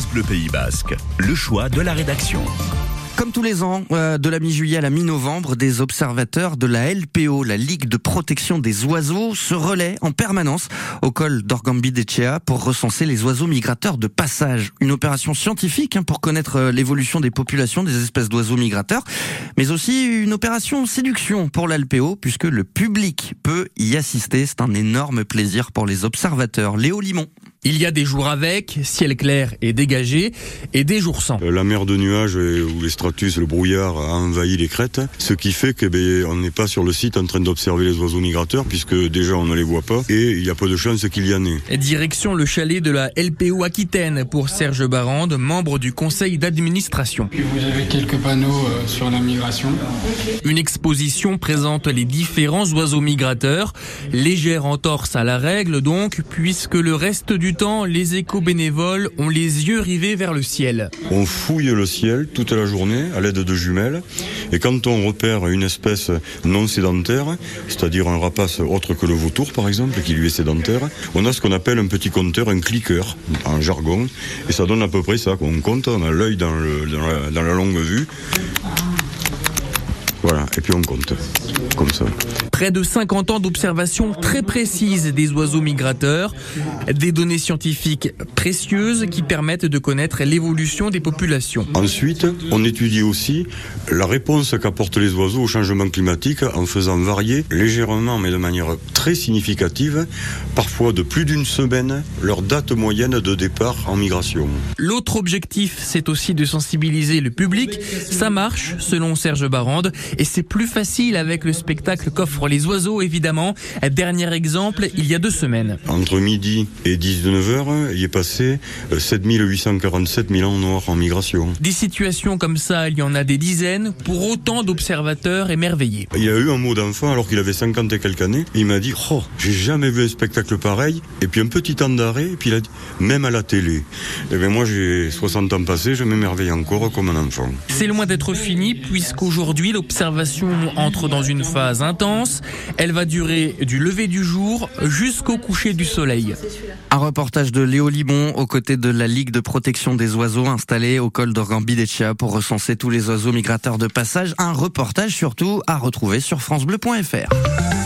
France Bleu Pays Basque, le choix de la rédaction. Comme tous les ans, euh, de la mi-juillet à la mi-novembre, des observateurs de la LPO, la Ligue de protection des oiseaux, se relaient en permanence au col d'Orgambi-d'Echea pour recenser les oiseaux migrateurs de passage. Une opération scientifique hein, pour connaître euh, l'évolution des populations des espèces d'oiseaux migrateurs, mais aussi une opération séduction pour la LPO puisque le public peut y assister. C'est un énorme plaisir pour les observateurs. Léo Limon. Il y a des jours avec, ciel clair et dégagé, et des jours sans. Euh, la mer de nuages où les stratus, le brouillard a envahi les crêtes, ce qui fait que ben, on n'est pas sur le site en train d'observer les oiseaux migrateurs, puisque déjà on ne les voit pas, et il y a peu de chances qu'il y en ait. Direction le chalet de la LPO Aquitaine pour Serge Barande, membre du conseil d'administration. Vous avez quelques panneaux euh, sur la migration. Une exposition présente les différents oiseaux migrateurs, légère entorse à la règle donc, puisque le reste du temps, les éco-bénévoles ont les yeux rivés vers le ciel. On fouille le ciel toute la journée à l'aide de jumelles. Et quand on repère une espèce non sédentaire, c'est-à-dire un rapace autre que le vautour par exemple, qui lui est sédentaire, on a ce qu'on appelle un petit compteur, un cliqueur en jargon. Et ça donne à peu près ça. On compte, on a l'œil dans la longue vue. Et puis on compte, comme ça. Près de 50 ans d'observation très précise des oiseaux migrateurs, des données scientifiques précieuses qui permettent de connaître l'évolution des populations. Ensuite, on étudie aussi la réponse qu'apportent les oiseaux au changement climatique en faisant varier légèrement, mais de manière très significative, parfois de plus d'une semaine, leur date moyenne de départ en migration. L'autre objectif, c'est aussi de sensibiliser le public. Ça marche, selon Serge Barande, et c'est plus facile avec le spectacle qu'offrent les oiseaux, évidemment. Dernier exemple, il y a deux semaines. Entre midi et 19h, il est passé 7847 000 ans noirs en migration. Des situations comme ça, il y en a des dizaines, pour autant d'observateurs émerveillés. Il y a eu un mot d'enfant alors qu'il avait 50 et quelques années. Il m'a dit, oh, j'ai jamais vu un spectacle pareil. Et puis un petit temps d'arrêt, et puis il a dit, même à la télé. Et eh bien moi, j'ai 60 ans passés, je m'émerveille encore comme un enfant. C'est loin d'être fini, puisqu'aujourd'hui, l'observation entre dans une phase intense. Elle va durer du lever du jour jusqu'au coucher du soleil. Un reportage de Léo Libon aux côtés de la Ligue de protection des oiseaux installée au col d'Orgambidechia pour recenser tous les oiseaux migrateurs de passage. Un reportage surtout à retrouver sur francebleu.fr.